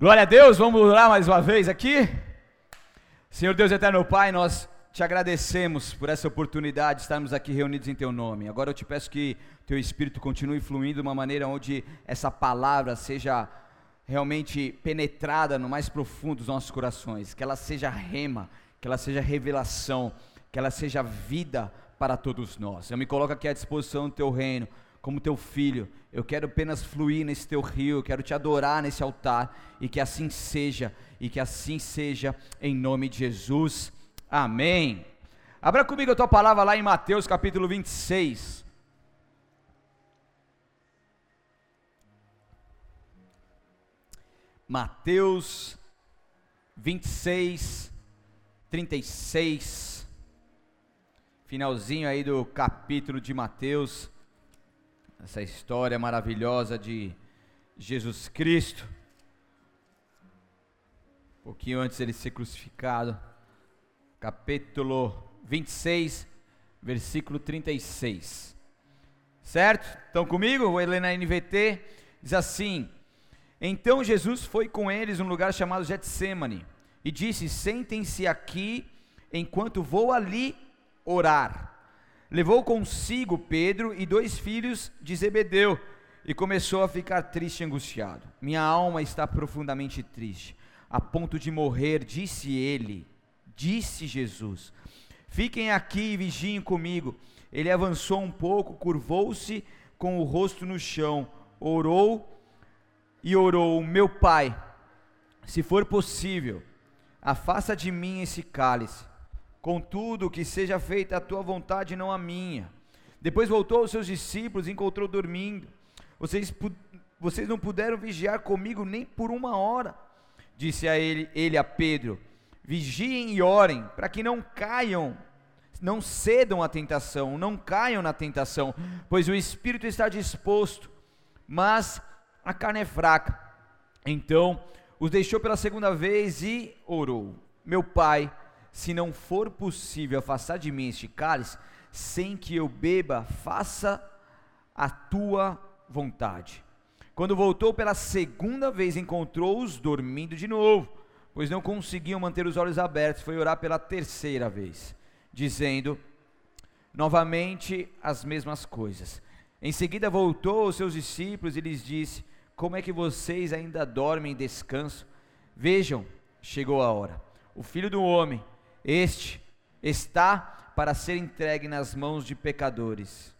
Glória a Deus, vamos lá mais uma vez aqui. Senhor Deus eterno Pai, nós te agradecemos por essa oportunidade de estarmos aqui reunidos em teu nome. Agora eu te peço que teu espírito continue fluindo de uma maneira onde essa palavra seja realmente penetrada no mais profundo dos nossos corações, que ela seja rema, que ela seja revelação, que ela seja vida para todos nós. Eu me coloco aqui à disposição do teu reino como teu filho. Eu quero apenas fluir nesse teu rio, quero te adorar nesse altar e que assim seja, e que assim seja em nome de Jesus. Amém. Abra comigo a tua palavra lá em Mateus capítulo 26. Mateus 26, 36. Finalzinho aí do capítulo de Mateus essa história maravilhosa de Jesus Cristo. Um pouquinho antes dele ser crucificado, capítulo 26, versículo 36. Certo? Estão comigo? Vou ler na NVT. Diz assim: Então Jesus foi com eles num lugar chamado Getsemane e disse: Sentem-se aqui enquanto vou ali orar levou consigo Pedro e dois filhos de Zebedeu e começou a ficar triste e angustiado. Minha alma está profundamente triste, a ponto de morrer, disse ele. Disse Jesus: Fiquem aqui e vigiem comigo. Ele avançou um pouco, curvou-se com o rosto no chão, orou e orou: Meu pai, se for possível, afasta de mim esse cálice. Contudo, que seja feita a tua vontade, não a minha. Depois voltou aos seus discípulos e encontrou dormindo. Vocês, vocês não puderam vigiar comigo nem por uma hora. Disse a ele, ele a Pedro: Vigiem e orem, para que não caiam, não cedam à tentação, não caiam na tentação, pois o espírito está disposto, mas a carne é fraca. Então os deixou pela segunda vez e orou: Meu pai, se não for possível afastar de mim este cálice, sem que eu beba, faça a tua vontade. Quando voltou pela segunda vez, encontrou-os dormindo de novo, pois não conseguiam manter os olhos abertos. Foi orar pela terceira vez, dizendo novamente as mesmas coisas. Em seguida voltou aos seus discípulos e lhes disse: Como é que vocês ainda dormem em descanso? Vejam, chegou a hora. O filho do homem este está para ser entregue nas mãos de pecadores.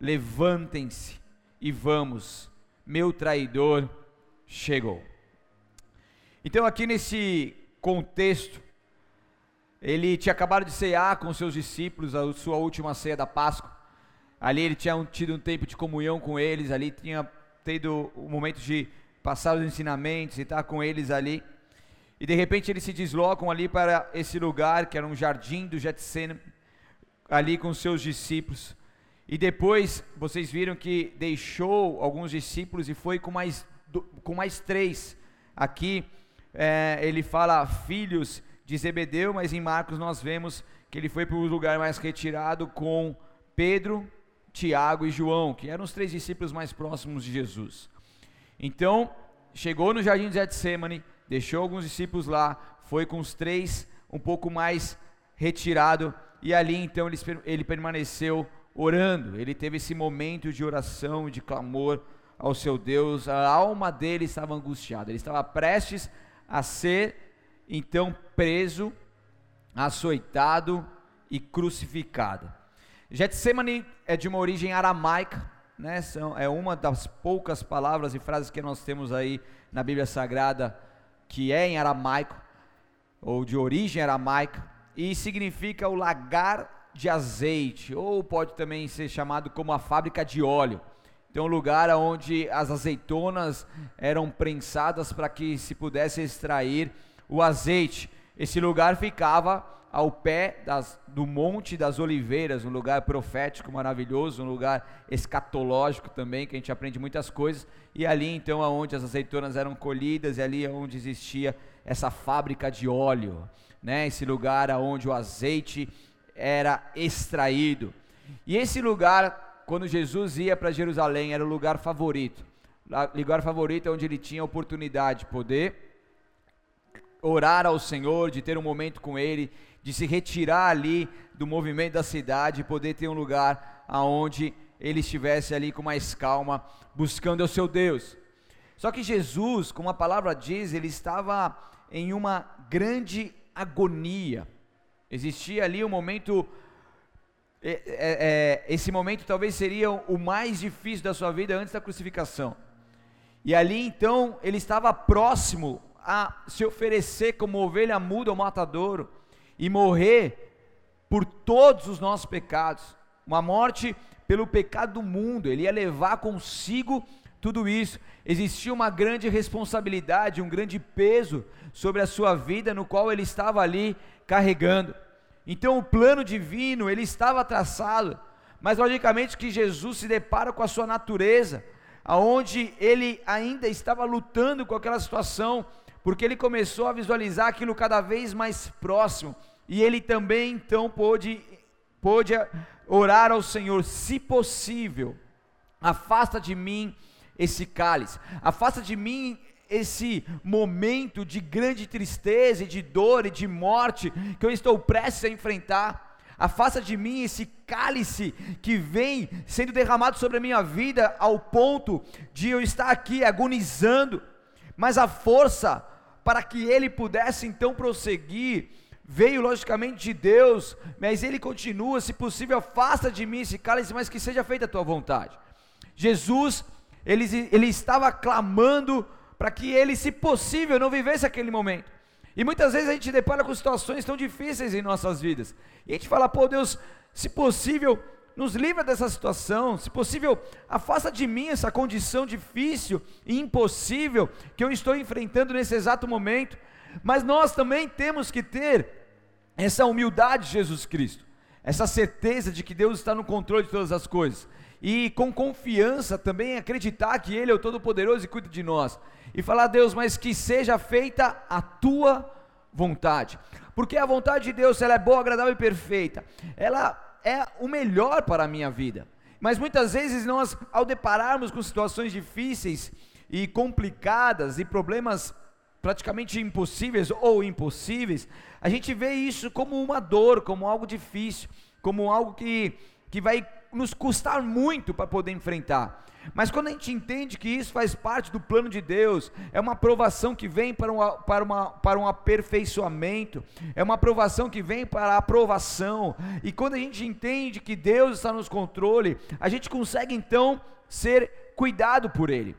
Levantem-se e vamos, meu traidor chegou. Então, aqui nesse contexto, ele tinha acabado de cear com seus discípulos a sua última ceia da Páscoa. Ali ele tinha tido um tempo de comunhão com eles, ali tinha tido o um momento de passar os ensinamentos e estar com eles ali. E de repente eles se deslocam ali para esse lugar que era um jardim do Getsemane, ali com seus discípulos. E depois vocês viram que deixou alguns discípulos e foi com mais, com mais três. Aqui é, ele fala filhos de Zebedeu, mas em Marcos nós vemos que ele foi para o lugar mais retirado com Pedro, Tiago e João, que eram os três discípulos mais próximos de Jesus. Então, chegou no jardim de Getsemane, deixou alguns discípulos lá, foi com os três um pouco mais retirado, e ali então ele, ele permaneceu orando, ele teve esse momento de oração, de clamor ao seu Deus, a alma dele estava angustiada, ele estava prestes a ser então preso, açoitado e crucificado. Getsemane é de uma origem aramaica, né? é uma das poucas palavras e frases que nós temos aí na Bíblia Sagrada que é em aramaico, ou de origem aramaica, e significa o lagar de azeite, ou pode também ser chamado como a fábrica de óleo. Então, um lugar onde as azeitonas eram prensadas para que se pudesse extrair o azeite. Esse lugar ficava ao pé das, do Monte das Oliveiras, um lugar profético maravilhoso, um lugar escatológico também, que a gente aprende muitas coisas e ali então aonde as azeitonas eram colhidas, e ali é onde existia essa fábrica de óleo, né? Esse lugar aonde o azeite era extraído. E esse lugar, quando Jesus ia para Jerusalém, era o lugar favorito. lugar favorito é onde ele tinha a oportunidade de poder orar ao Senhor, de ter um momento com Ele, de se retirar ali do movimento da cidade, poder ter um lugar aonde ele estivesse ali com mais calma, buscando o seu Deus. Só que Jesus, como a palavra diz, ele estava em uma grande agonia. Existia ali um momento, é, é, é, esse momento talvez seria o mais difícil da sua vida antes da crucificação. E ali então ele estava próximo a se oferecer como ovelha muda ao matadouro e morrer por todos os nossos pecados. Uma morte pelo pecado do mundo, ele ia levar consigo tudo isso. Existia uma grande responsabilidade, um grande peso sobre a sua vida, no qual ele estava ali carregando. Então o plano divino, ele estava traçado, mas logicamente que Jesus se depara com a sua natureza, aonde ele ainda estava lutando com aquela situação, porque ele começou a visualizar aquilo cada vez mais próximo, e ele também então pôde, pôde orar ao Senhor, se possível, afasta de mim esse cálice, afasta de mim esse momento de grande tristeza e de dor e de morte que eu estou prestes a enfrentar. Afasta de mim esse cálice que vem sendo derramado sobre a minha vida ao ponto de eu estar aqui agonizando. Mas a força para que ele pudesse então prosseguir veio logicamente de Deus, mas ele continua, se possível, afasta de mim esse cálice, mas que seja feita a tua vontade. Jesus, ele, ele estava clamando para que ele, se possível, não vivesse aquele momento. E muitas vezes a gente depara com situações tão difíceis em nossas vidas, e a gente fala, pô Deus, se possível, nos livra dessa situação, se possível, afasta de mim essa condição difícil e impossível que eu estou enfrentando nesse exato momento. Mas nós também temos que ter essa humildade de Jesus Cristo, essa certeza de que Deus está no controle de todas as coisas, e com confiança também acreditar que Ele é o Todo-Poderoso e cuida de nós, e falar, Deus, mas que seja feita a tua vontade, porque a vontade de Deus, ela é boa, agradável e perfeita, ela é o melhor para a minha vida, mas muitas vezes nós, ao depararmos com situações difíceis e complicadas e problemas praticamente impossíveis ou impossíveis, a gente vê isso como uma dor, como algo difícil, como algo que, que vai nos custar muito para poder enfrentar. Mas quando a gente entende que isso faz parte do plano de Deus, é uma aprovação que vem para, uma, para, uma, para um aperfeiçoamento, é uma aprovação que vem para a aprovação, e quando a gente entende que Deus está nos controle, a gente consegue então ser cuidado por Ele.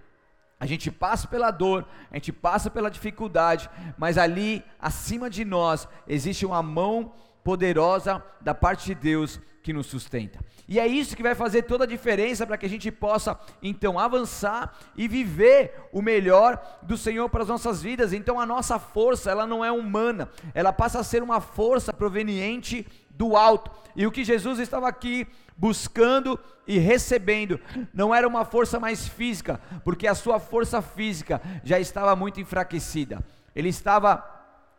A gente passa pela dor, a gente passa pela dificuldade, mas ali, acima de nós, existe uma mão poderosa da parte de Deus que nos sustenta. E é isso que vai fazer toda a diferença para que a gente possa então avançar e viver o melhor do Senhor para as nossas vidas. Então a nossa força, ela não é humana, ela passa a ser uma força proveniente do alto. E o que Jesus estava aqui buscando e recebendo, não era uma força mais física, porque a sua força física já estava muito enfraquecida. Ele estava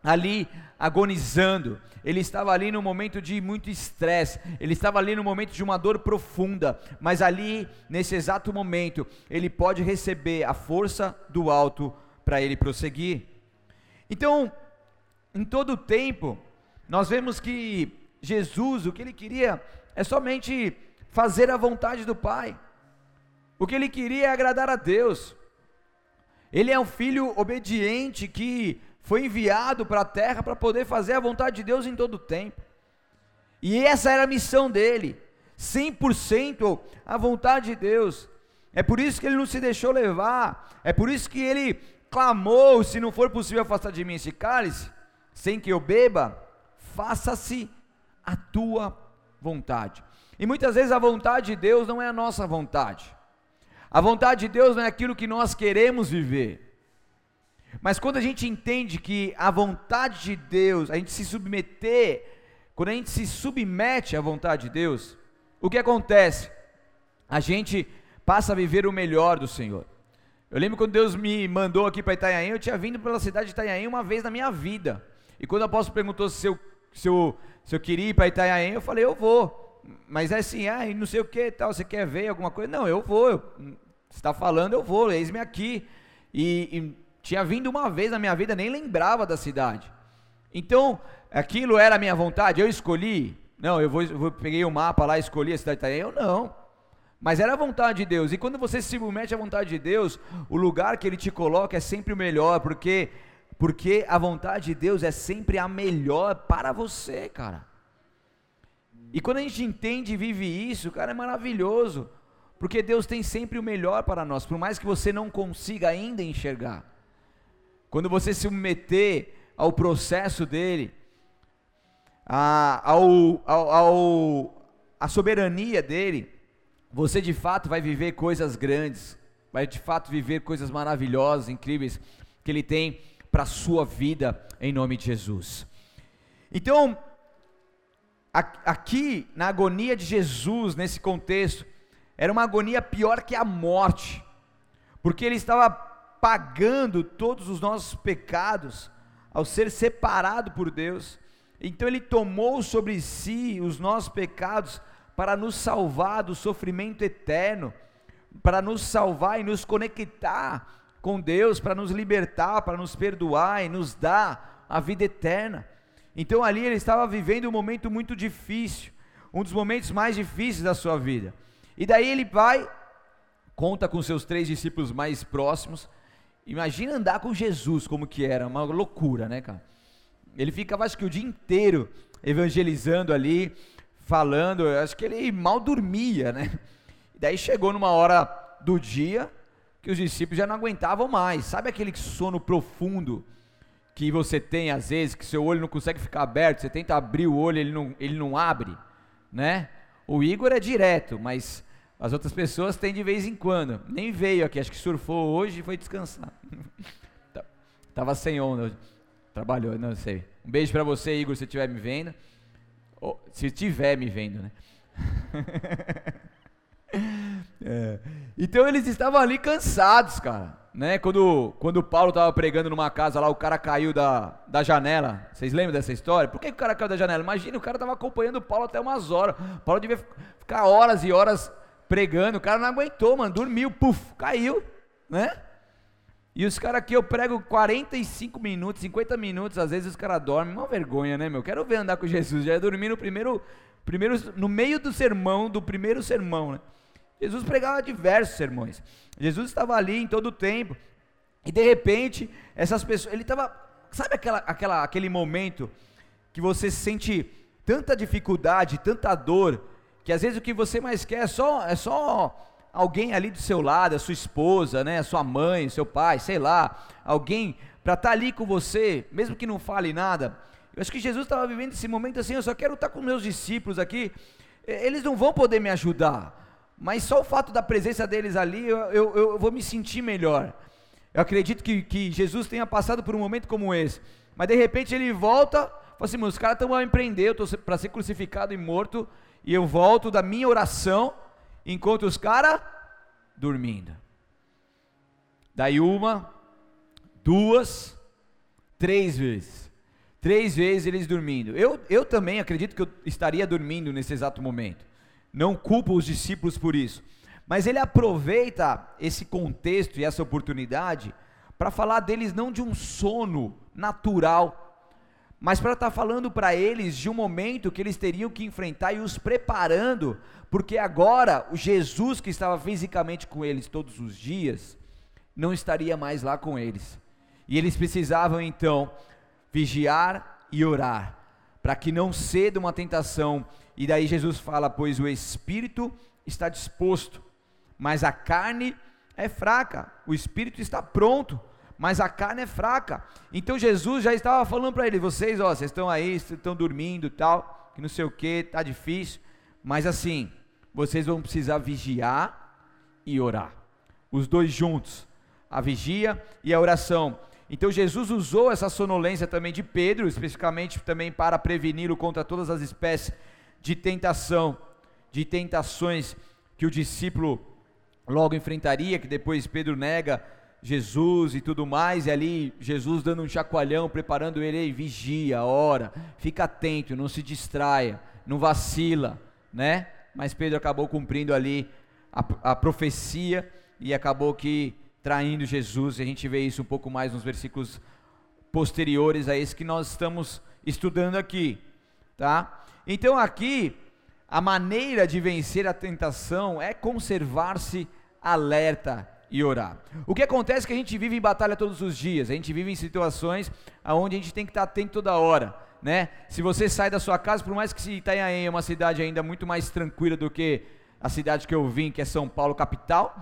ali agonizando, ele estava ali no momento de muito estresse, ele estava ali no momento de uma dor profunda, mas ali, nesse exato momento, ele pode receber a força do alto para ele prosseguir. Então, em todo o tempo, nós vemos que Jesus, o que ele queria é somente fazer a vontade do Pai. O que ele queria é agradar a Deus. Ele é um filho obediente que foi enviado para a terra para poder fazer a vontade de Deus em todo o tempo. E essa era a missão dele, 100% a vontade de Deus. É por isso que ele não se deixou levar, é por isso que ele clamou: se não for possível afastar de mim esse cálice, sem que eu beba, faça-se a tua vontade. E muitas vezes a vontade de Deus não é a nossa vontade. A vontade de Deus não é aquilo que nós queremos viver. Mas quando a gente entende que a vontade de Deus, a gente se submeter, quando a gente se submete à vontade de Deus, o que acontece? A gente passa a viver o melhor do Senhor. Eu lembro quando Deus me mandou aqui para Itanhaém, eu tinha vindo pela cidade de Itanhaém uma vez na minha vida. E quando o apóstolo perguntou se eu, se eu se eu queria ir para Itanhaém, eu falei, eu vou. Mas é assim, ah, não sei o que tal, você quer ver alguma coisa? Não, eu vou. Eu Você está falando, eu vou, eis-me aqui. E, e tinha vindo uma vez na minha vida, nem lembrava da cidade. Então, aquilo era a minha vontade, eu escolhi. Não, eu vou, eu peguei o mapa lá, escolhi a cidade de Itaém, eu não. Mas era a vontade de Deus. E quando você se submete à vontade de Deus, o lugar que Ele te coloca é sempre o melhor, porque porque a vontade de Deus é sempre a melhor para você, cara. E quando a gente entende e vive isso, cara, é maravilhoso. Porque Deus tem sempre o melhor para nós, por mais que você não consiga ainda enxergar. Quando você se submeter ao processo dele, a, ao, ao, ao, a soberania dele, você de fato vai viver coisas grandes, vai de fato viver coisas maravilhosas, incríveis que ele tem para a sua vida, em nome de Jesus. Então, aqui na agonia de Jesus, nesse contexto, era uma agonia pior que a morte, porque ele estava pagando todos os nossos pecados ao ser separado por Deus. Então ele tomou sobre si os nossos pecados para nos salvar do sofrimento eterno, para nos salvar e nos conectar com Deus para nos libertar, para nos perdoar e nos dar a vida eterna. Então ali ele estava vivendo um momento muito difícil, um dos momentos mais difíceis da sua vida. E daí ele vai, conta com seus três discípulos mais próximos. Imagina andar com Jesus como que era, uma loucura, né, cara? Ele ficava acho que o dia inteiro evangelizando ali, falando, acho que ele mal dormia, né? E daí chegou numa hora do dia, que os discípulos já não aguentavam mais. Sabe aquele sono profundo que você tem às vezes, que seu olho não consegue ficar aberto, você tenta abrir o olho, ele não, ele não abre, né? O Igor é direto, mas as outras pessoas têm de vez em quando. Nem veio aqui, acho que surfou hoje e foi descansar. Tá, tava sem onda, trabalhou, não sei. Um beijo para você, Igor, se estiver me vendo. Ou, se estiver me vendo, né? É. Então eles estavam ali cansados, cara. Né? Quando, quando o Paulo estava pregando numa casa lá, o cara caiu da, da janela. Vocês lembram dessa história? Por que, que o cara caiu da janela? Imagina, o cara estava acompanhando o Paulo até umas horas. O Paulo devia ficar horas e horas pregando. O cara não aguentou, mano. Dormiu, puf, caiu, né? E os caras aqui eu prego 45 minutos, 50 minutos, às vezes os caras dormem. Uma vergonha, né, meu? Quero ver andar com Jesus. Já ia dormir no primeiro, primeiro, no meio do sermão, do primeiro sermão, né? Jesus pregava diversos sermões. Jesus estava ali em todo o tempo. E de repente, essas pessoas, ele estava, sabe aquela, aquela, aquele momento que você sente tanta dificuldade, tanta dor, que às vezes o que você mais quer é só, é só alguém ali do seu lado, a sua esposa, né, a sua mãe, seu pai, sei lá, alguém para estar tá ali com você, mesmo que não fale nada. Eu acho que Jesus estava vivendo esse momento assim, eu só quero estar tá com meus discípulos aqui, eles não vão poder me ajudar mas só o fato da presença deles ali, eu, eu, eu vou me sentir melhor. Eu acredito que, que Jesus tenha passado por um momento como esse, mas de repente ele volta, fala assim, os caras estão a empreender, eu estou para ser crucificado e morto, e eu volto da minha oração, enquanto os caras dormindo. Daí uma, duas, três vezes. Três vezes eles dormindo. Eu, eu também acredito que eu estaria dormindo nesse exato momento não culpa os discípulos por isso. Mas ele aproveita esse contexto e essa oportunidade para falar deles não de um sono natural, mas para estar tá falando para eles de um momento que eles teriam que enfrentar e os preparando, porque agora o Jesus que estava fisicamente com eles todos os dias não estaria mais lá com eles. E eles precisavam então vigiar e orar, para que não ceda uma tentação e daí Jesus fala: Pois o espírito está disposto, mas a carne é fraca. O espírito está pronto, mas a carne é fraca. Então Jesus já estava falando para ele: Vocês, ó, vocês estão aí, estão dormindo tal, que não sei o que, tá difícil. Mas assim, vocês vão precisar vigiar e orar. Os dois juntos, a vigia e a oração. Então Jesus usou essa sonolência também de Pedro, especificamente também para preveni-lo contra todas as espécies de tentação, de tentações que o discípulo logo enfrentaria, que depois Pedro nega Jesus e tudo mais, e ali Jesus dando um chacoalhão, preparando ele, Ei, vigia, ora, fica atento, não se distraia, não vacila, né? Mas Pedro acabou cumprindo ali a, a profecia e acabou que traindo Jesus, e a gente vê isso um pouco mais nos versículos posteriores a esse que nós estamos estudando aqui, tá? Então aqui a maneira de vencer a tentação é conservar-se alerta e orar. O que acontece é que a gente vive em batalha todos os dias, a gente vive em situações onde a gente tem que estar atento toda hora, né? Se você sai da sua casa, por mais que Itanhaém é uma cidade ainda muito mais tranquila do que a cidade que eu vim, que é São Paulo capital,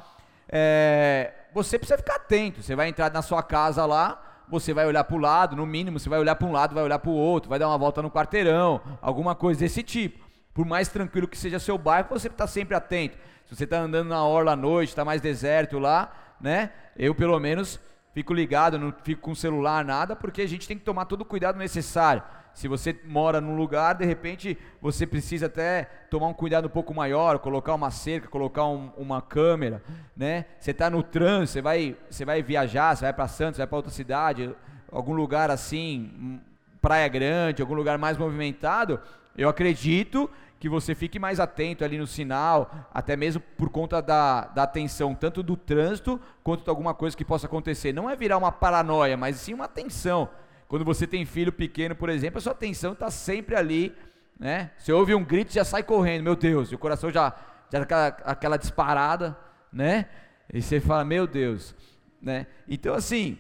é, você precisa ficar atento. Você vai entrar na sua casa lá, você vai olhar para o lado, no mínimo, você vai olhar para um lado, vai olhar para o outro, vai dar uma volta no quarteirão, alguma coisa desse tipo. Por mais tranquilo que seja seu bairro, você está sempre atento. Se você está andando na orla à noite, está mais deserto lá, né? Eu pelo menos fico ligado, não fico com celular, nada, porque a gente tem que tomar todo o cuidado necessário. Se você mora num lugar, de repente você precisa até tomar um cuidado um pouco maior, colocar uma cerca, colocar um, uma câmera, né? Você está no trânsito, você vai, você vai viajar, você vai para Santos, vai para outra cidade, algum lugar assim, hum, praia grande, algum lugar mais movimentado, eu acredito que você fique mais atento ali no sinal, até mesmo por conta da, da atenção, tanto do trânsito quanto de alguma coisa que possa acontecer. Não é virar uma paranoia, mas sim uma atenção. Quando você tem filho pequeno, por exemplo, a sua atenção está sempre ali, né? Você ouve um grito, já sai correndo, meu Deus, e o coração já já aquela, aquela disparada, né? E você fala, meu Deus, né? Então assim,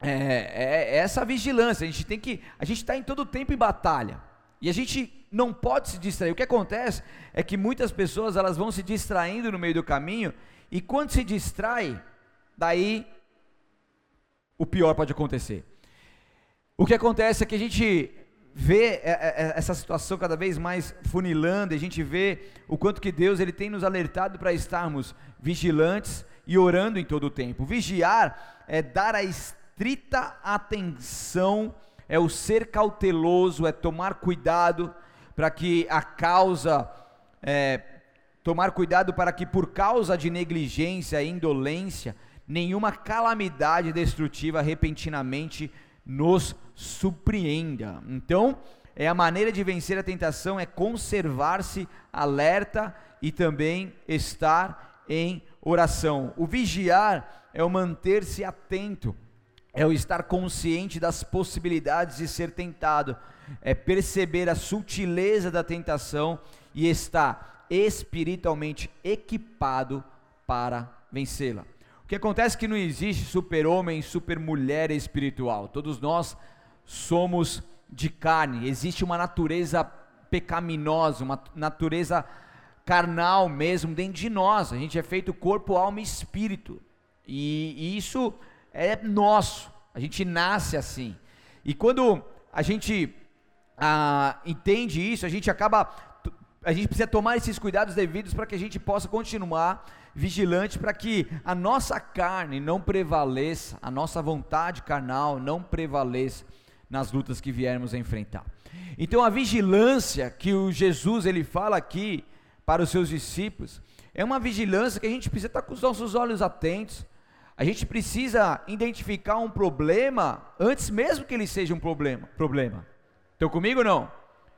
é, é, é essa vigilância. A gente tem que, a gente está em todo tempo em batalha e a gente não pode se distrair. O que acontece é que muitas pessoas elas vão se distraindo no meio do caminho e quando se distrai, daí o pior pode acontecer. O que acontece é que a gente vê é, é, é, essa situação cada vez mais funilando, a gente vê o quanto que Deus ele tem nos alertado para estarmos vigilantes e orando em todo o tempo. Vigiar é dar a estrita atenção, é o ser cauteloso, é tomar cuidado para que a causa, é, tomar cuidado para que por causa de negligência e indolência, nenhuma calamidade destrutiva repentinamente nos surpreenda. Então, é a maneira de vencer a tentação é conservar-se alerta e também estar em oração. O vigiar é o manter-se atento, é o estar consciente das possibilidades de ser tentado, é perceber a sutileza da tentação e estar espiritualmente equipado para vencê-la que acontece que não existe super-homem, super-mulher espiritual. Todos nós somos de carne. Existe uma natureza pecaminosa, uma natureza carnal mesmo dentro de nós. A gente é feito corpo, alma e espírito. E, e isso é nosso. A gente nasce assim. E quando a gente ah, entende isso, a gente acaba a gente precisa tomar esses cuidados devidos para que a gente possa continuar vigilante para que a nossa carne não prevaleça, a nossa vontade carnal não prevaleça nas lutas que viermos a enfrentar. Então a vigilância que o Jesus ele fala aqui para os seus discípulos é uma vigilância que a gente precisa estar com os nossos olhos atentos. A gente precisa identificar um problema antes mesmo que ele seja um problema. Problema. Estão comigo ou não?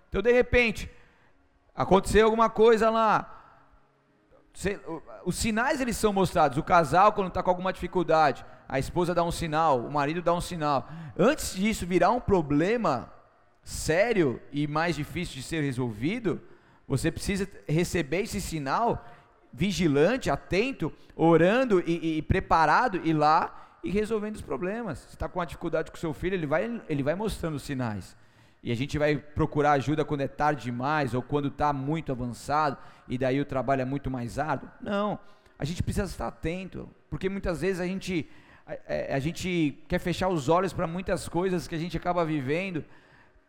Então de repente Aconteceu alguma coisa lá. Os sinais eles são mostrados. O casal quando está com alguma dificuldade, a esposa dá um sinal, o marido dá um sinal. Antes disso virar um problema sério e mais difícil de ser resolvido, você precisa receber esse sinal vigilante, atento, orando e, e preparado e lá e resolvendo os problemas. Se está com uma dificuldade com seu filho, ele vai, ele vai mostrando os sinais e a gente vai procurar ajuda quando é tarde demais ou quando está muito avançado e daí o trabalho é muito mais árduo. Não, a gente precisa estar atento, porque muitas vezes a gente, a, é, a gente quer fechar os olhos para muitas coisas que a gente acaba vivendo,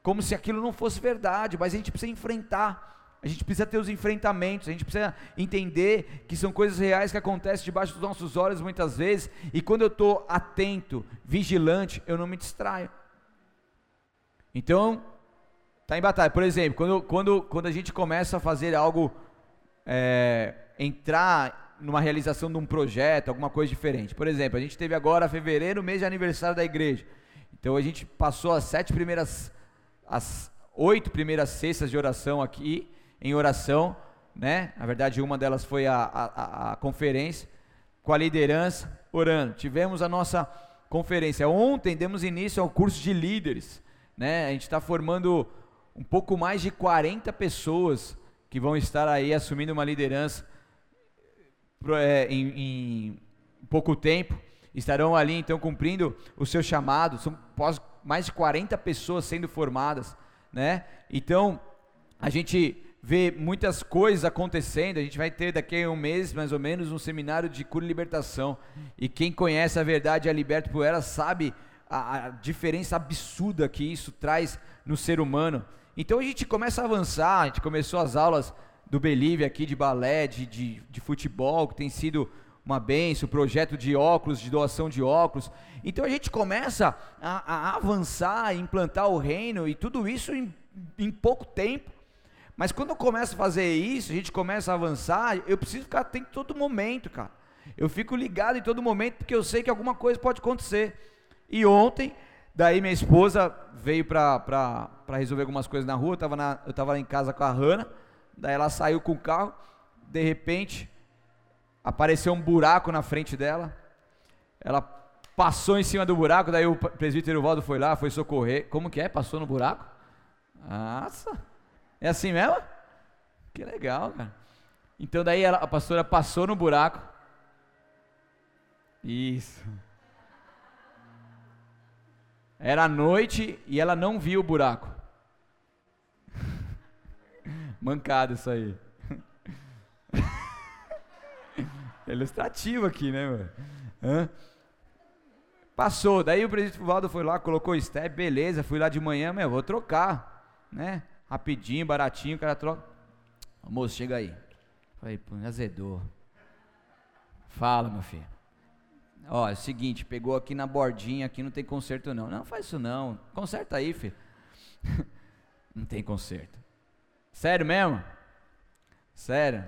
como se aquilo não fosse verdade, mas a gente precisa enfrentar. A gente precisa ter os enfrentamentos, a gente precisa entender que são coisas reais que acontecem debaixo dos nossos olhos muitas vezes, e quando eu estou atento, vigilante, eu não me distraio. Então, está em batalha. Por exemplo, quando, quando, quando a gente começa a fazer algo, é, entrar numa realização de um projeto, alguma coisa diferente. Por exemplo, a gente teve agora fevereiro, mês de aniversário da igreja. Então a gente passou as sete primeiras, as oito primeiras cestas de oração aqui, em oração, né? Na verdade, uma delas foi a, a, a conferência. com a liderança, orando. Tivemos a nossa conferência. Ontem demos início ao curso de líderes. Né? A gente está formando um pouco mais de 40 pessoas que vão estar aí assumindo uma liderança é, em, em pouco tempo. Estarão ali então cumprindo o seu chamado. São mais de 40 pessoas sendo formadas. Né? Então, a gente vê muitas coisas acontecendo. A gente vai ter daqui a um mês, mais ou menos, um seminário de cura e libertação. E quem conhece a verdade é liberto por ela sabe a, a, diferença absurda que isso traz no ser humano. Então a gente começa a avançar. A gente começou as aulas do Believe aqui de balé, de, de, de futebol, que tem sido uma benção, projeto de óculos, de doação de óculos. Então a gente começa a, a avançar, a implantar o reino e tudo isso em, em pouco tempo. Mas quando eu começo a fazer isso, a gente começa a avançar, eu preciso ficar atento todo momento, cara. Eu fico ligado em todo momento porque eu sei que alguma coisa pode acontecer. E ontem, daí minha esposa veio para resolver algumas coisas na rua, eu estava na, eu tava lá em casa com a Hanna, daí ela saiu com o carro, de repente apareceu um buraco na frente dela, ela passou em cima do buraco, daí o presbítero Valdo foi lá, foi socorrer, como que é? Passou no buraco? Nossa! É assim mesmo? Que legal, cara. Então daí ela, a pastora passou no buraco. Isso. Era noite e ela não viu o buraco. Mancado isso aí. Ilustrativo aqui, né, mano? Hã? Passou, daí o presidente Valdo foi lá, colocou o step, beleza, fui lá de manhã, meu, vou trocar, né? rapidinho, baratinho, o cara troca. Moço, chega aí. Falei, pô, azedou. Fala, meu filho. Ó, é o seguinte, pegou aqui na bordinha, aqui não tem conserto não. Não, faz isso não. Conserta aí, filho. não tem conserto. Sério mesmo? Sério?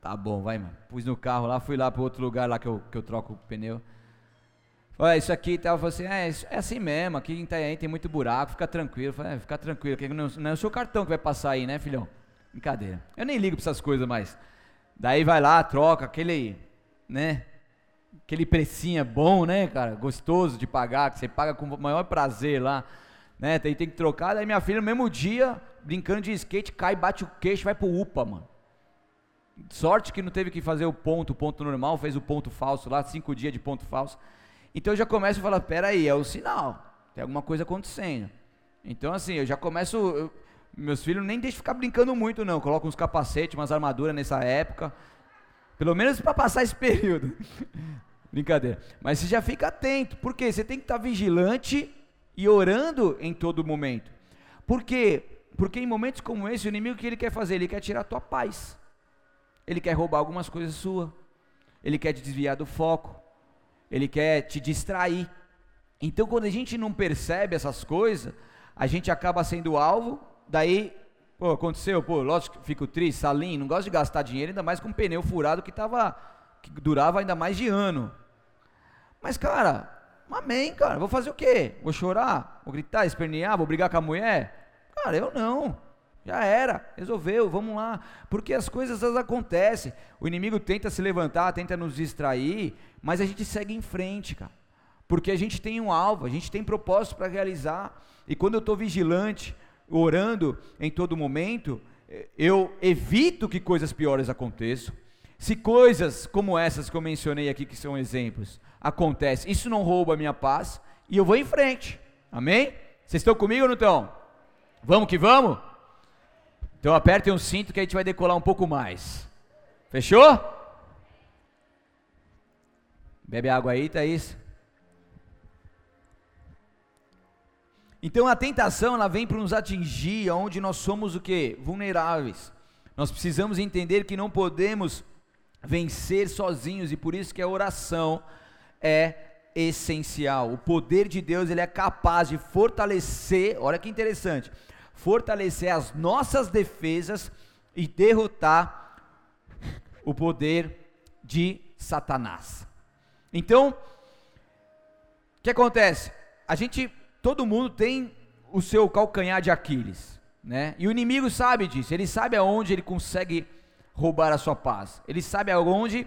Tá bom, vai, mano. Pus no carro lá, fui lá para outro lugar lá que eu, que eu troco o pneu. Olha, isso aqui tal. Eu assim, é, é assim mesmo, aqui em Itanhaém tem muito buraco, fica tranquilo. Falei, é, fica tranquilo, não, não é o seu cartão que vai passar aí, né, filhão? Brincadeira. Eu nem ligo pra essas coisas mais. Daí vai lá, troca, aquele, né, aquele precinho bom, né, cara, gostoso de pagar, que você paga com o maior prazer lá, né, tem, tem que trocar. Daí minha filha, no mesmo dia, brincando de skate, cai, bate o queixo, vai pro UPA, mano. Sorte que não teve que fazer o ponto, o ponto normal, fez o ponto falso lá, cinco dias de ponto falso. Então eu já começo a falar, peraí, é o sinal, tem alguma coisa acontecendo. Então assim, eu já começo, eu, meus filhos nem deixam ficar brincando muito não, colocam uns capacetes, umas armaduras nessa época, pelo menos para passar esse período. Brincadeira. Mas você já fica atento, porque você tem que estar vigilante e orando em todo momento. Por quê? Porque em momentos como esse, o inimigo o que ele quer fazer? Ele quer tirar a tua paz. Ele quer roubar algumas coisas suas. Ele quer te desviar do foco ele quer te distrair. Então, quando a gente não percebe essas coisas, a gente acaba sendo alvo, daí, pô, aconteceu, pô, lógico que fico triste, Salim, não gosto de gastar dinheiro, ainda mais com um pneu furado que tava, que durava ainda mais de ano. Mas, cara, amém, cara, vou fazer o quê? Vou chorar? Vou gritar, espernear? Vou brigar com a mulher? Cara, eu não. Já era, resolveu, vamos lá. Porque as coisas as acontecem. O inimigo tenta se levantar, tenta nos distrair, mas a gente segue em frente, cara. Porque a gente tem um alvo, a gente tem propósito para realizar. E quando eu estou vigilante, orando em todo momento, eu evito que coisas piores aconteçam. Se coisas como essas que eu mencionei aqui, que são exemplos, acontecem, isso não rouba a minha paz e eu vou em frente. Amém? Vocês estão comigo ou não estão? Vamos que vamos? Então apertem o cinto que a gente vai decolar um pouco mais. Fechou? Bebe água aí, Thaís. Então a tentação ela vem para nos atingir onde nós somos o que? Vulneráveis. Nós precisamos entender que não podemos vencer sozinhos e por isso que a oração é essencial. O poder de Deus ele é capaz de fortalecer, olha que interessante, fortalecer as nossas defesas e derrotar o poder de Satanás. Então, o que acontece? A gente, todo mundo tem o seu calcanhar de Aquiles, né? E o inimigo sabe disso, ele sabe aonde ele consegue roubar a sua paz, ele sabe aonde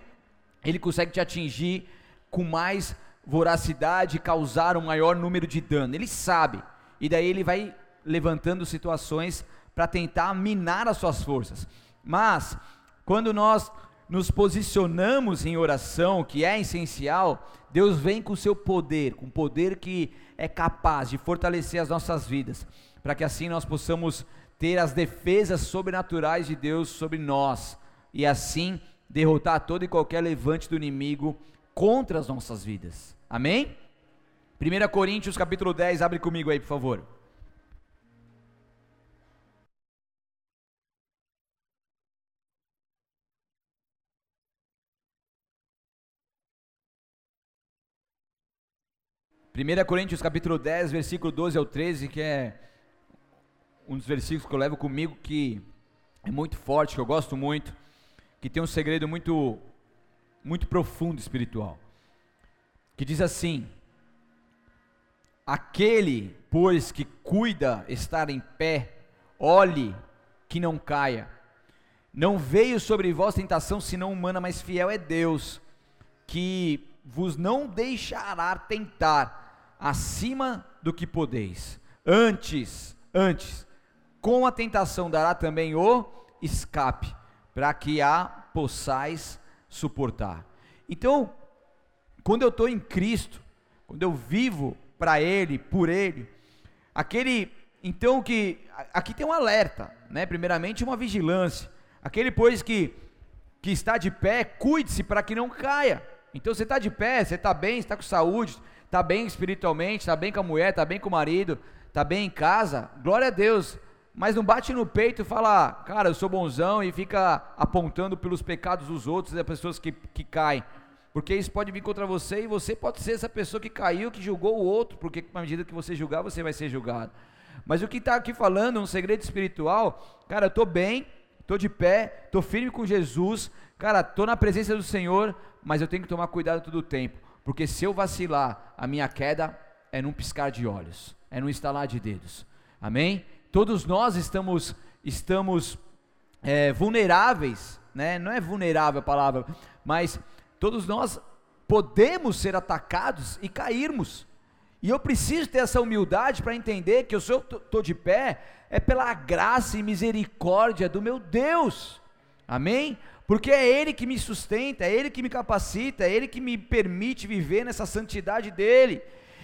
ele consegue te atingir com mais voracidade, causar um maior número de dano. Ele sabe. E daí ele vai levantando situações para tentar minar as suas forças. Mas quando nós nos posicionamos em oração, que é essencial, Deus vem com o seu poder, com o poder que é capaz de fortalecer as nossas vidas, para que assim nós possamos ter as defesas sobrenaturais de Deus sobre nós e assim derrotar todo e qualquer levante do inimigo contra as nossas vidas. Amém? 1 Coríntios capítulo 10, abre comigo aí, por favor. 1 Coríntios capítulo 10, versículo 12 ao 13, que é um dos versículos que eu levo comigo que é muito forte, que eu gosto muito, que tem um segredo muito muito profundo espiritual. Que diz assim: Aquele, pois, que cuida estar em pé, olhe que não caia. Não veio sobre vós tentação senão humana, mas fiel é Deus, que vos não deixará tentar acima do que podeis. Antes, antes, com a tentação dará também o escape, para que a possais suportar. Então, quando eu estou em Cristo, quando eu vivo para Ele, por Ele, aquele, então que, aqui tem um alerta, né? primeiramente uma vigilância, aquele pois que, que está de pé, cuide-se para que não caia, então você está de pé, você está bem, está com saúde, está bem espiritualmente, está bem com a mulher, está bem com o marido, está bem em casa, glória a Deus. Mas não bate no peito e fala, cara, eu sou bonzão e fica apontando pelos pecados dos outros e das pessoas que, que caem. Porque isso pode vir contra você e você pode ser essa pessoa que caiu, que julgou o outro, porque à medida que você julgar, você vai ser julgado. Mas o que está aqui falando, um segredo espiritual, cara, eu estou bem, estou de pé, estou firme com Jesus, cara, estou na presença do Senhor, mas eu tenho que tomar cuidado todo o tempo porque se eu vacilar, a minha queda é num piscar de olhos, é num estalar de dedos. Amém? Todos nós estamos estamos é, vulneráveis, né? Não é vulnerável a palavra, mas todos nós podemos ser atacados e cairmos. E eu preciso ter essa humildade para entender que eu sou estou de pé é pela graça e misericórdia do meu Deus. Amém? Porque é Ele que me sustenta, é Ele que me capacita, é Ele que me permite viver nessa santidade dEle.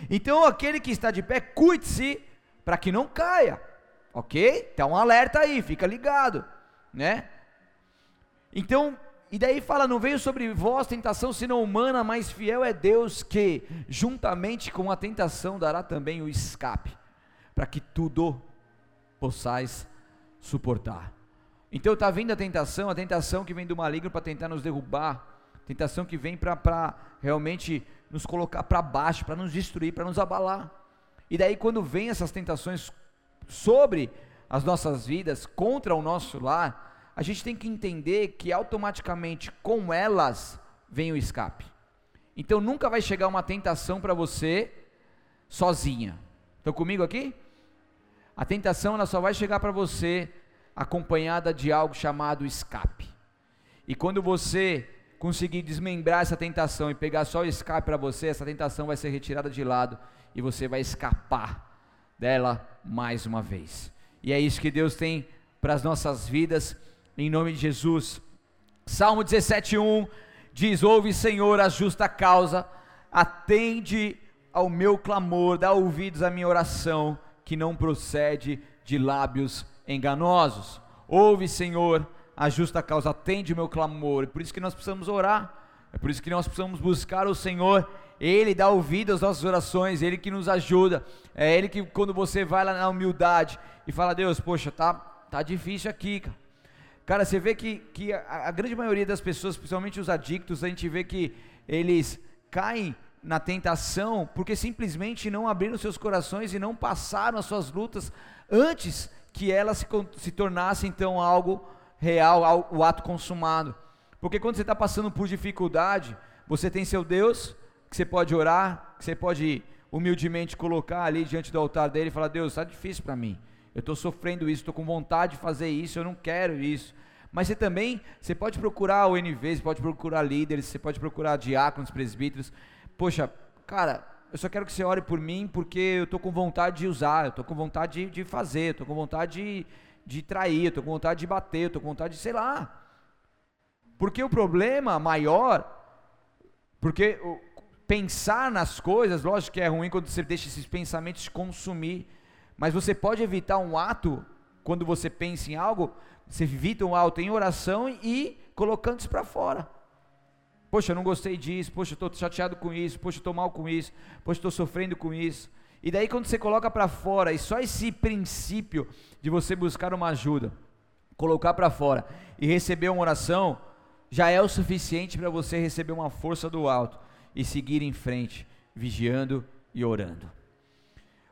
Então, aquele que está de pé, cuide-se para que não caia, ok? Então, um alerta aí, fica ligado, né? Então, e daí fala: Não veio sobre vós tentação senão humana, mas fiel é Deus que, juntamente com a tentação, dará também o escape, para que tudo possais suportar. Então está vindo a tentação, a tentação que vem do maligno para tentar nos derrubar, tentação que vem para realmente nos colocar para baixo, para nos destruir, para nos abalar. E daí quando vem essas tentações sobre as nossas vidas, contra o nosso lar, a gente tem que entender que automaticamente com elas vem o escape. Então nunca vai chegar uma tentação para você sozinha. Estão comigo aqui? A tentação ela só vai chegar para você acompanhada de algo chamado escape. E quando você conseguir desmembrar essa tentação e pegar só o escape para você, essa tentação vai ser retirada de lado e você vai escapar dela mais uma vez. E é isso que Deus tem para as nossas vidas, em nome de Jesus. Salmo 17:1 diz: Ouve, Senhor, a justa causa, atende ao meu clamor, dá ouvidos à minha oração, que não procede de lábios enganosos. Ouve, Senhor, a justa causa, atende o meu clamor. É por isso que nós precisamos orar. É por isso que nós precisamos buscar o Senhor. Ele dá ouvido às nossas orações, Ele que nos ajuda. É Ele que, quando você vai lá na humildade e fala, Deus, poxa, tá, tá difícil aqui, cara. Cara, você vê que, que a, a grande maioria das pessoas, principalmente os adictos, a gente vê que eles caem na tentação porque simplesmente não abriram seus corações e não passaram as suas lutas antes que ela se, se tornasse então algo real, o ato consumado. Porque quando você está passando por dificuldade, você tem seu Deus, que você pode orar, que você pode humildemente colocar ali diante do altar dele e falar: Deus, está difícil para mim, eu estou sofrendo isso, estou com vontade de fazer isso, eu não quero isso. Mas você também, você pode procurar o você pode procurar líderes, você pode procurar diáconos, presbíteros. Poxa, cara, eu só quero que você ore por mim porque eu estou com vontade de usar, eu estou com vontade de, de fazer, estou com vontade de, de trair, estou com vontade de bater, estou com vontade de, sei lá. Porque o problema maior, porque pensar nas coisas, lógico que é ruim quando você deixa esses pensamentos consumir, mas você pode evitar um ato quando você pensa em algo, você evita um ato em oração e colocando isso para fora. Poxa, eu não gostei disso, poxa, eu estou chateado com isso, poxa, eu estou mal com isso, poxa, estou sofrendo com isso. E daí quando você coloca para fora, e só esse princípio de você buscar uma ajuda, colocar para fora e receber uma oração, já é o suficiente para você receber uma força do alto e seguir em frente, vigiando e orando.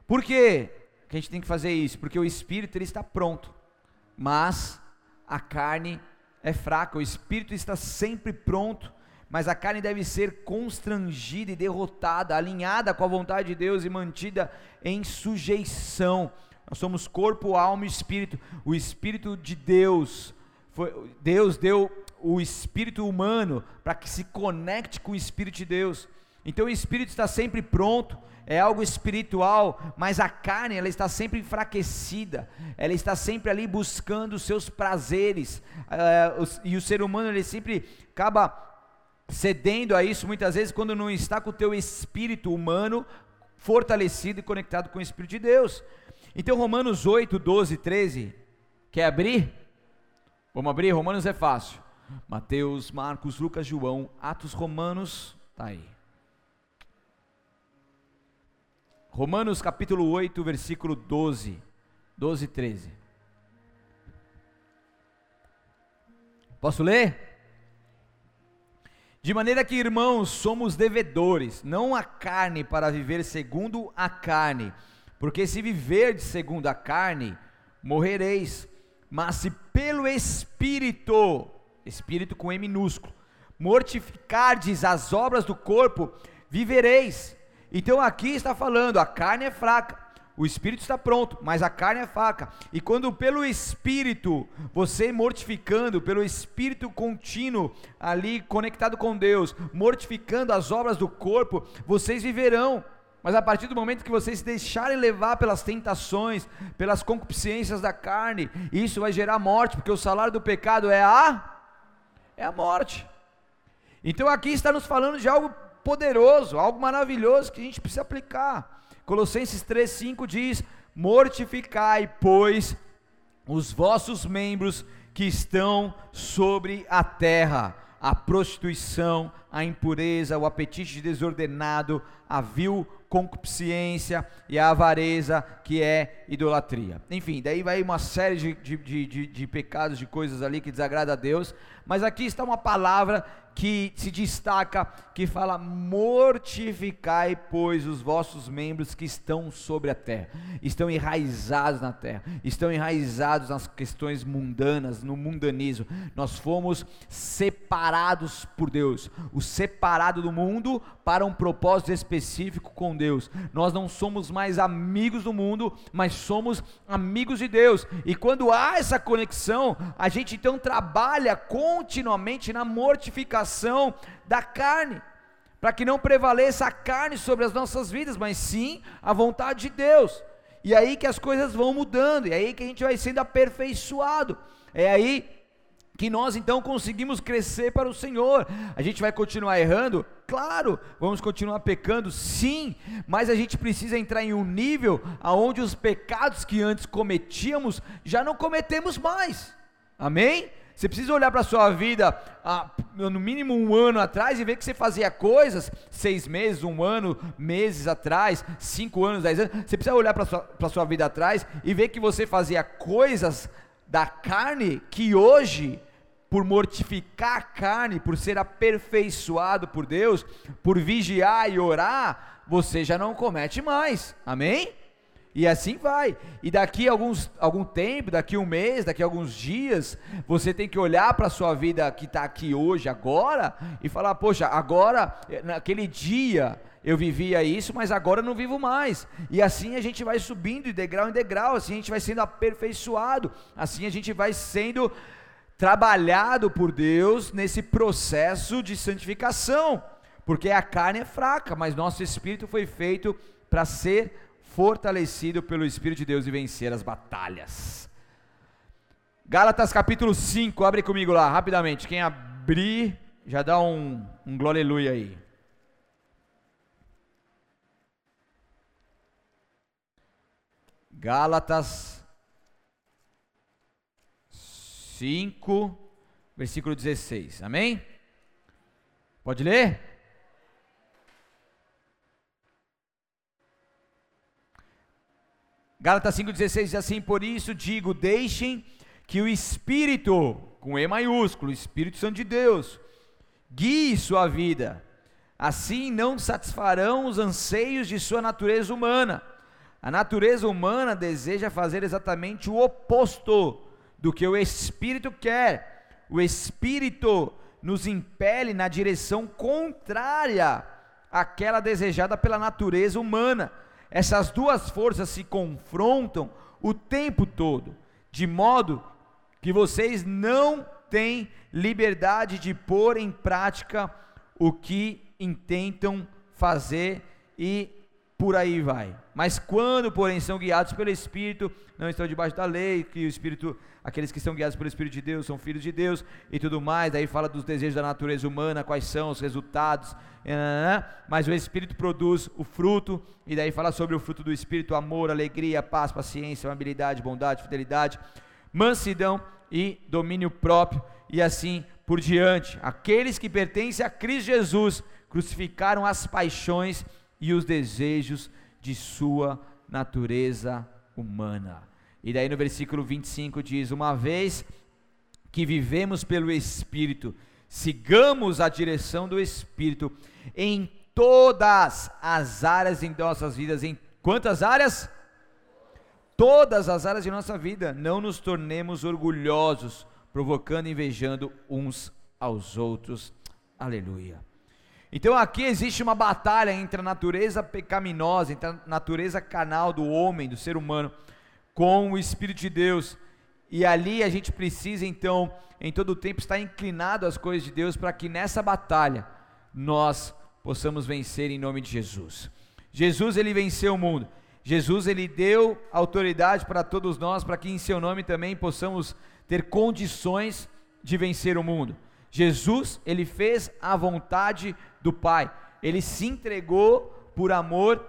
Por que a gente tem que fazer isso? Porque o espírito ele está pronto, mas a carne é fraca. O espírito está sempre pronto, mas a carne deve ser constrangida e derrotada, alinhada com a vontade de Deus e mantida em sujeição. Nós somos corpo, alma e espírito. O espírito de Deus, foi, Deus deu o espírito humano para que se conecte com o espírito de Deus. Então o espírito está sempre pronto, é algo espiritual, mas a carne ela está sempre enfraquecida, ela está sempre ali buscando os seus prazeres, uh, e o ser humano ele sempre acaba cedendo a isso muitas vezes quando não está com o teu espírito humano fortalecido e conectado com o Espírito de Deus. Então Romanos 8, 12, 13, quer abrir? Vamos abrir? Romanos é fácil. Mateus, Marcos, Lucas, João, Atos Romanos, tá aí. Romanos capítulo 8, versículo 12, 12 e 13. Posso ler? De maneira que, irmãos, somos devedores, não a carne para viver segundo a carne, porque se viver segundo a carne, morrereis, mas se pelo Espírito espírito com E minúsculo, mortificardes as obras do corpo, vivereis. Então aqui está falando, a carne é fraca, o espírito está pronto, mas a carne é fraca. E quando pelo espírito, você mortificando, pelo espírito contínuo, ali conectado com Deus, mortificando as obras do corpo, vocês viverão. Mas a partir do momento que vocês se deixarem levar pelas tentações, pelas concupiscências da carne, isso vai gerar morte, porque o salário do pecado é a é a morte. Então aqui está nos falando de algo poderoso, algo maravilhoso que a gente precisa aplicar. Colossenses 3:5 diz: "Mortificai, pois, os vossos membros que estão sobre a terra, a prostituição, a impureza, o apetite desordenado, a vil concupiscência e a avareza, que é idolatria. Enfim, daí vai uma série de, de, de, de, pecados, de coisas ali que desagrada a Deus, mas aqui está uma palavra que se destaca, que fala: mortificai, pois, os vossos membros que estão sobre a terra, estão enraizados na terra, estão enraizados nas questões mundanas, no mundanismo. Nós fomos separados por Deus, o separado do mundo para um propósito específico com Deus. Nós não somos mais amigos do mundo, mas somos amigos de Deus. E quando há essa conexão, a gente então trabalha continuamente na mortificação da carne, para que não prevaleça a carne sobre as nossas vidas, mas sim a vontade de Deus. E aí que as coisas vão mudando, e aí que a gente vai sendo aperfeiçoado. É aí que nós então conseguimos crescer para o Senhor. A gente vai continuar errando? Claro, vamos continuar pecando, sim, mas a gente precisa entrar em um nível aonde os pecados que antes cometíamos já não cometemos mais. Amém? Você precisa olhar para a sua vida há, no mínimo um ano atrás e ver que você fazia coisas, seis meses, um ano, meses atrás, cinco anos, dez anos. Você precisa olhar para a sua, sua vida atrás e ver que você fazia coisas da carne que hoje por mortificar a carne, por ser aperfeiçoado por Deus, por vigiar e orar, você já não comete mais. Amém? E assim vai. E daqui alguns, algum tempo, daqui um mês, daqui alguns dias, você tem que olhar para a sua vida que está aqui hoje, agora, e falar: Poxa, agora, naquele dia, eu vivia isso, mas agora não vivo mais. E assim a gente vai subindo de degrau em degrau, assim a gente vai sendo aperfeiçoado, assim a gente vai sendo trabalhado por Deus nesse processo de santificação, porque a carne é fraca, mas nosso espírito foi feito para ser fortalecido pelo Espírito de Deus e vencer as batalhas. Gálatas capítulo 5, abre comigo lá, rapidamente. Quem abrir, já dá um, um glória aí. Gálatas 5, versículo 16. Amém? Pode ler? Gálatas 5,16 diz assim: Por isso digo, deixem que o Espírito, com E maiúsculo, Espírito Santo de Deus, guie sua vida. Assim não satisfarão os anseios de sua natureza humana. A natureza humana deseja fazer exatamente o oposto do que o Espírito quer. O Espírito nos impele na direção contrária àquela desejada pela natureza humana. Essas duas forças se confrontam o tempo todo, de modo que vocês não têm liberdade de pôr em prática o que intentam fazer e por aí vai. Mas quando, porém, são guiados pelo Espírito, não estão debaixo da lei, que o Espírito, aqueles que são guiados pelo Espírito de Deus são filhos de Deus e tudo mais. Daí fala dos desejos da natureza humana, quais são os resultados. Mas o Espírito produz o fruto, e daí fala sobre o fruto do Espírito: amor, alegria, paz, paciência, amabilidade, bondade, fidelidade, mansidão e domínio próprio, e assim por diante. Aqueles que pertencem a Cristo Jesus crucificaram as paixões e os desejos de sua natureza humana. E daí no versículo 25 diz: Uma vez que vivemos pelo Espírito, sigamos a direção do Espírito em todas as áreas em nossas vidas. Em quantas áreas? Todas as áreas de nossa vida. Não nos tornemos orgulhosos, provocando e invejando uns aos outros. Aleluia. Então aqui existe uma batalha entre a natureza pecaminosa, entre a natureza canal do homem, do ser humano, com o Espírito de Deus. E ali a gente precisa então, em todo o tempo, estar inclinado às coisas de Deus para que nessa batalha nós possamos vencer em nome de Jesus. Jesus ele venceu o mundo. Jesus ele deu autoridade para todos nós para que em seu nome também possamos ter condições de vencer o mundo. Jesus, ele fez a vontade do Pai. Ele se entregou por amor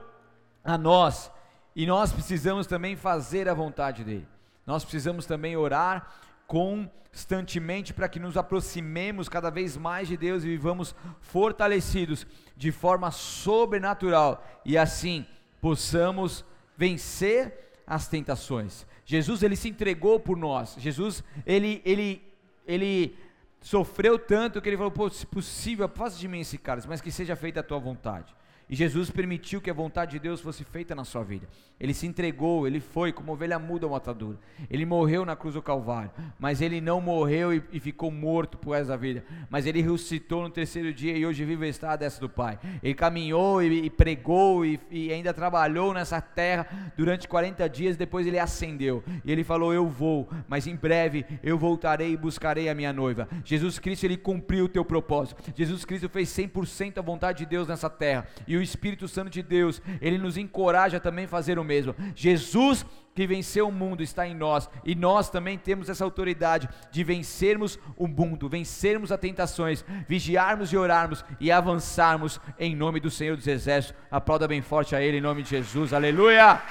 a nós. E nós precisamos também fazer a vontade dele. Nós precisamos também orar constantemente para que nos aproximemos cada vez mais de Deus e vivamos fortalecidos de forma sobrenatural e assim possamos vencer as tentações. Jesus ele se entregou por nós. Jesus ele ele ele sofreu tanto que ele falou: Pô, se possível, faça de mim esse cara, mas que seja feita a tua vontade. E Jesus permitiu que a vontade de Deus fosse feita na sua vida. Ele se entregou, ele foi como ovelha muda ao matador. Ele morreu na cruz do Calvário, mas ele não morreu e, e ficou morto por essa vida. Mas ele ressuscitou no terceiro dia e hoje vive está dessa do Pai. Ele caminhou e, e pregou e, e, ainda trabalhou nessa terra durante 40 dias. Depois ele ascendeu e ele falou: Eu vou, mas em breve eu voltarei e buscarei a minha noiva. Jesus Cristo ele cumpriu o teu propósito. Jesus Cristo fez 100% a vontade de Deus nessa terra. E o Espírito Santo de Deus, ele nos encoraja também a fazer o mesmo. Jesus que venceu o mundo está em nós, e nós também temos essa autoridade de vencermos o mundo, vencermos as tentações, vigiarmos e orarmos e avançarmos em nome do Senhor dos Exércitos. Aplauda bem forte a Ele em nome de Jesus, aleluia!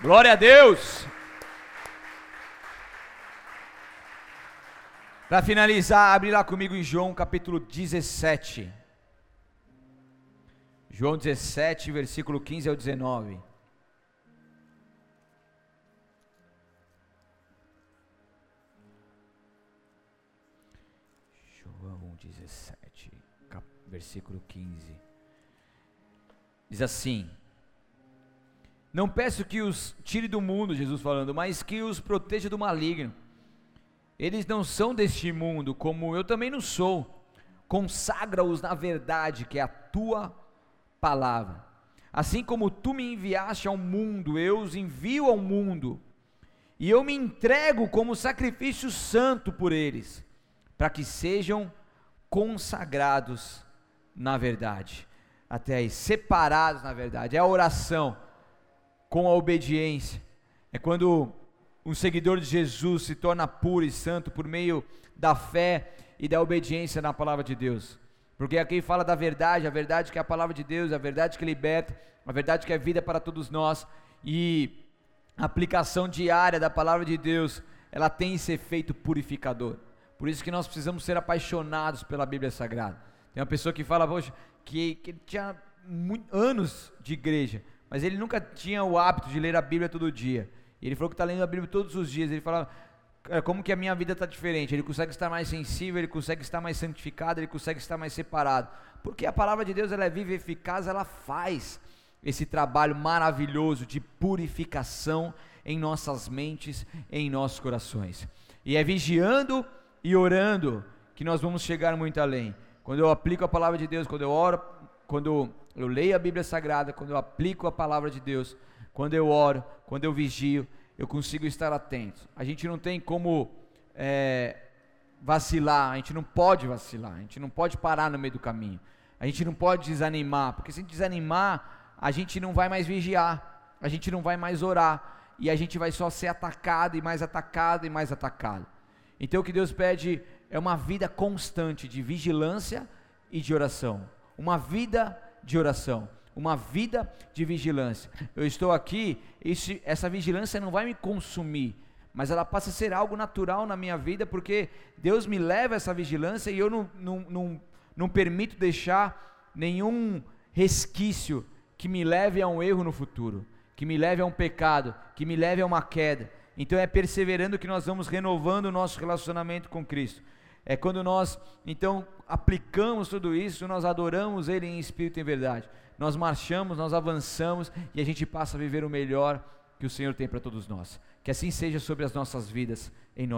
Glória a Deus! Para finalizar, abre lá comigo em João capítulo 17. João 17, versículo 15 ao 19. João 17, versículo 15. Diz assim: Não peço que os tire do mundo, Jesus falando, mas que os proteja do maligno. Eles não são deste mundo, como eu também não sou. Consagra-os na verdade, que é a tua palavra. Assim como tu me enviaste ao mundo, eu os envio ao mundo. e eu me entrego como sacrifício santo por eles, para que sejam consagrados na verdade. Até aí, separados na verdade. É a oração com a obediência. É quando um seguidor de Jesus se torna puro e santo por meio da fé e da obediência na palavra de Deus. Porque aqui fala da verdade, a verdade que é a palavra de Deus, a verdade que liberta, a verdade que é vida para todos nós. E a aplicação diária da palavra de Deus, ela tem esse efeito purificador. Por isso que nós precisamos ser apaixonados pela Bíblia Sagrada. Tem uma pessoa que fala, poxa, que, que tinha muito, anos de igreja, mas ele nunca tinha o hábito de ler a Bíblia todo dia. E ele falou que está lendo a Bíblia todos os dias. Ele fala, como que a minha vida está diferente? Ele consegue estar mais sensível, ele consegue estar mais santificado, ele consegue estar mais separado. Porque a palavra de Deus ela é viva e eficaz, ela faz esse trabalho maravilhoso de purificação em nossas mentes, em nossos corações. E é vigiando e orando que nós vamos chegar muito além. Quando eu aplico a palavra de Deus, quando eu oro, quando eu leio a Bíblia Sagrada, quando eu aplico a palavra de Deus, quando eu oro, quando eu vigio, eu consigo estar atento. A gente não tem como é, vacilar, a gente não pode vacilar, a gente não pode parar no meio do caminho, a gente não pode desanimar, porque se desanimar, a gente não vai mais vigiar, a gente não vai mais orar, e a gente vai só ser atacado e mais atacado e mais atacado. Então o que Deus pede é uma vida constante de vigilância e de oração. Uma vida de oração, uma vida de vigilância. Eu estou aqui, esse, essa vigilância não vai me consumir, mas ela passa a ser algo natural na minha vida, porque Deus me leva a essa vigilância e eu não, não, não, não permito deixar nenhum resquício que me leve a um erro no futuro, que me leve a um pecado, que me leve a uma queda. Então é perseverando que nós vamos renovando o nosso relacionamento com Cristo. É quando nós então aplicamos tudo isso, nós adoramos Ele em espírito e em verdade. Nós marchamos, nós avançamos e a gente passa a viver o melhor que o Senhor tem para todos nós. Que assim seja sobre as nossas vidas, em nome